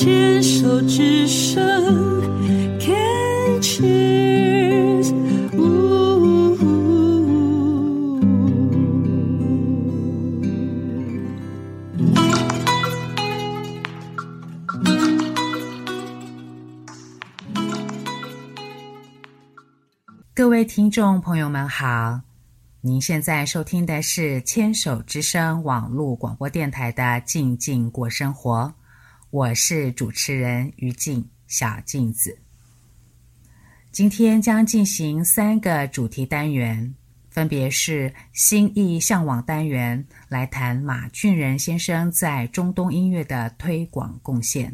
牵手之声，Can cheers，各位听众朋友们好。您现在收听的是牵手之声网络广播电台的《静静过生活》，我是主持人于静小静子。今天将进行三个主题单元，分别是心意向往单元，来谈马俊仁先生在中东音乐的推广贡献；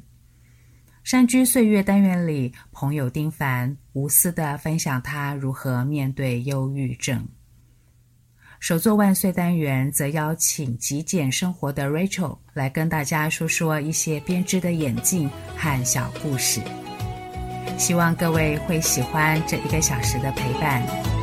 山居岁月单元里，朋友丁凡无私地分享他如何面对忧郁症。首座万岁单元则邀请极简生活的 Rachel 来跟大家说说一些编织的眼镜和小故事，希望各位会喜欢这一个小时的陪伴。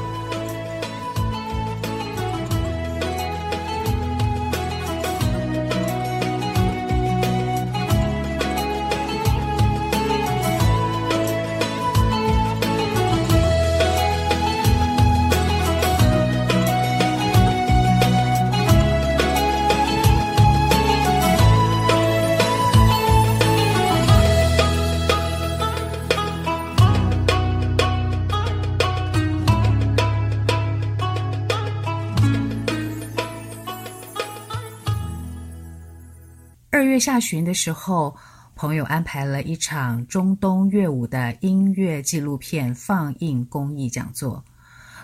月下旬的时候，朋友安排了一场中东乐舞的音乐纪录片放映公益讲座，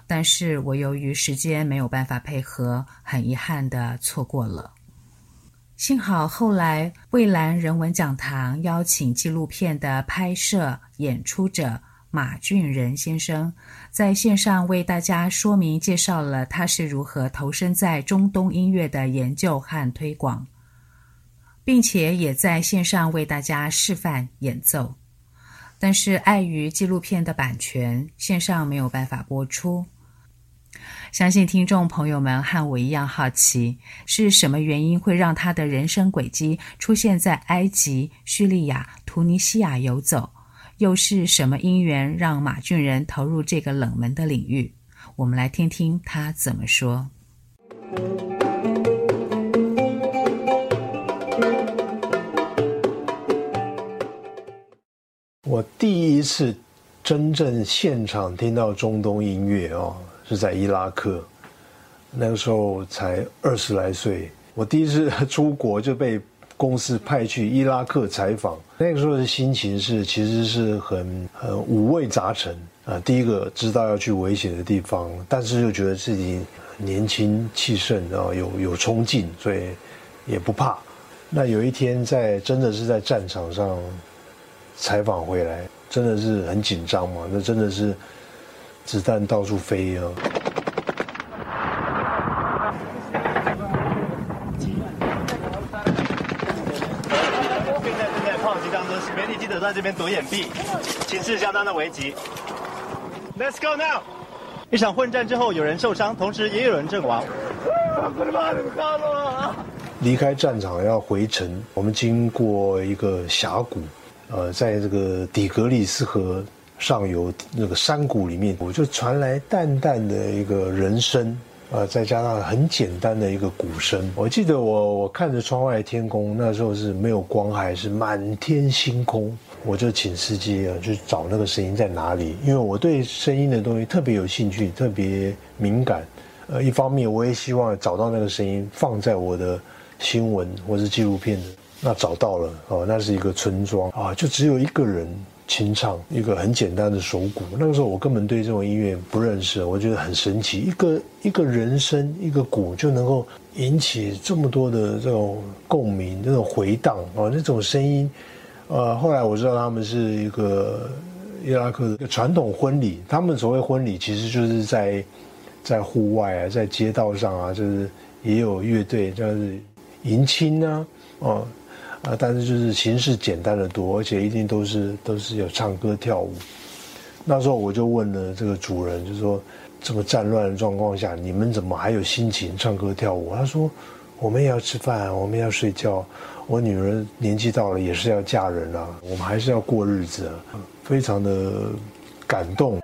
但是我由于时间没有办法配合，很遗憾地错过了。幸好后来蔚蓝人文讲堂邀请纪录片的拍摄演出者马俊仁先生，在线上为大家说明介绍了他是如何投身在中东音乐的研究和推广。并且也在线上为大家示范演奏，但是碍于纪录片的版权，线上没有办法播出。相信听众朋友们和我一样好奇，是什么原因会让他的人生轨迹出现在埃及、叙利亚、突尼西亚游走？又是什么因缘让马俊仁投入这个冷门的领域？我们来听听他怎么说。我第一次真正现场听到中东音乐哦，是在伊拉克，那个时候才二十来岁。我第一次 出国就被公司派去伊拉克采访，那个时候的心情是其实是很很五味杂陈啊。第一个知道要去危险的地方，但是又觉得自己年轻气盛啊，有有冲劲，所以也不怕。那有一天在真的是在战场上。采访回来真的是很紧张嘛？那真的是子弹到处飞啊！现在正在炮击当中，媒体记者在这边躲掩蔽，情势相当的危急。Let's go now！一场混战之后，有人受伤，同时也有人阵亡。离开战场要回城，我们经过一个峡谷。呃，在这个底格里斯河上游那个山谷里面，我就传来淡淡的一个人声，呃，再加上很简单的一个鼓声。我记得我我看着窗外的天空，那时候是没有光还，是满天星空。我就请司机啊去找那个声音在哪里，因为我对声音的东西特别有兴趣，特别敏感。呃，一方面我也希望找到那个声音，放在我的新闻或是纪录片的。那找到了哦，那是一个村庄啊，就只有一个人清唱一个很简单的手鼓。那个时候我根本对这种音乐不认识，我觉得很神奇，一个一个人声一个鼓就能够引起这么多的这种共鸣、这种回荡啊，那种声音。呃，后来我知道他们是一个伊拉克的一个传统婚礼，他们所谓婚礼其实就是在在户外啊，在街道上啊，就是也有乐队，就是迎亲啊，哦。啊，但是就是形式简单的多，而且一定都是都是有唱歌跳舞。那时候我就问了这个主人，就说这么战乱的状况下，你们怎么还有心情唱歌跳舞？他说，我们也要吃饭，我们要睡觉。我女儿年纪到了，也是要嫁人了，我们还是要过日子，非常的感动。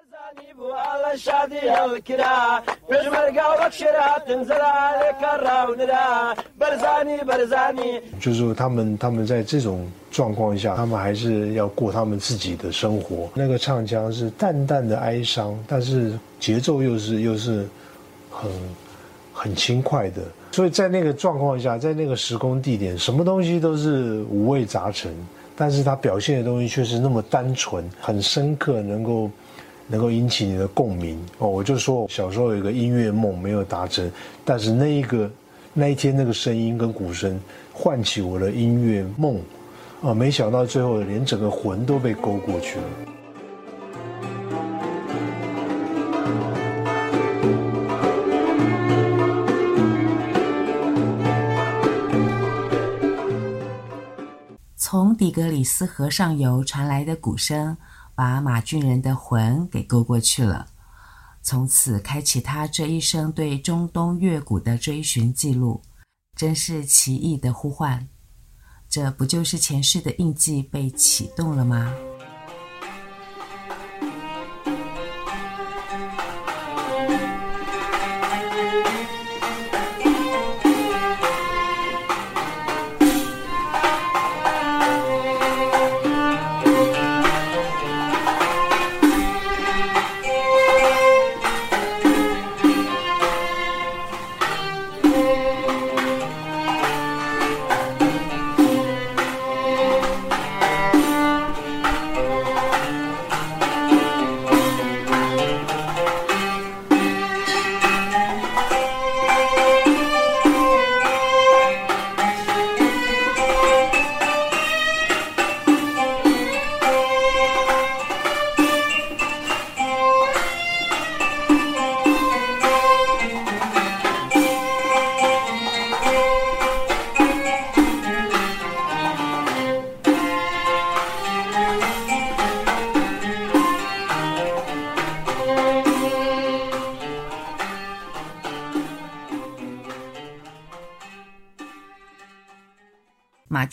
就是，他们他们在这种状况下，他们还是要过他们自己的生活。那个唱腔是淡淡的哀伤，但是节奏又是又是很很轻快的。所以在那个状况下，在那个时空地点，什么东西都是五味杂陈，但是他表现的东西却是那么单纯、很深刻，能够。能够引起你的共鸣哦，我就说小时候有一个音乐梦没有达成，但是那一个那一天那个声音跟鼓声唤起我的音乐梦，啊，没想到最后连整个魂都被勾过去了。从底格里斯河上游传来的鼓声。把马俊仁的魂给勾过去了，从此开启他这一生对中东乐谷的追寻记录，真是奇异的呼唤。这不就是前世的印记被启动了吗？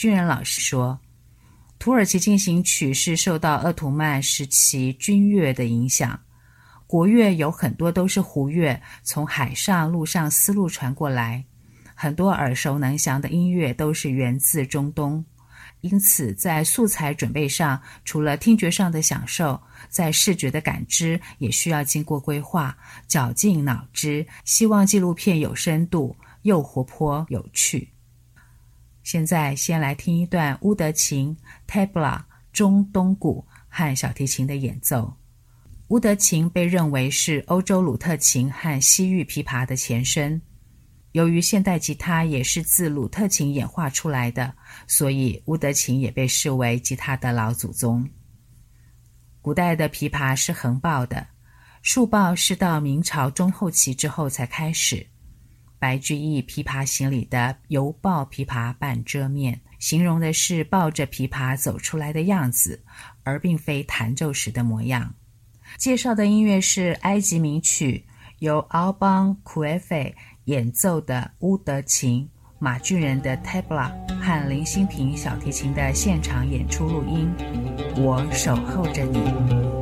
马俊仁老师说，土耳其进行曲是受到鄂图曼时期军乐的影响，国乐有很多都是胡乐，从海上、陆上丝路传过来，很多耳熟能详的音乐都是源自中东，因此在素材准备上，除了听觉上的享受，在视觉的感知也需要经过规划，绞尽脑汁，希望纪录片有深度又活泼有趣。现在先来听一段乌德琴、tabla 中东鼓和小提琴的演奏。乌德琴被认为是欧洲鲁特琴和西域琵琶的前身。由于现代吉他也是自鲁特琴演化出来的，所以乌德琴也被视为吉他的老祖宗。古代的琵琶是横抱的，竖抱是到明朝中后期之后才开始。白居易《琵琶行》里的“犹抱琵琶半遮面”，形容的是抱着琵琶走出来的样子，而并非弹奏时的模样。介绍的音乐是埃及名曲，由 Alban Kuefe 演奏的乌德琴、马俊仁的 Tabla 和林新平小提琴的现场演出录音。我守候着你。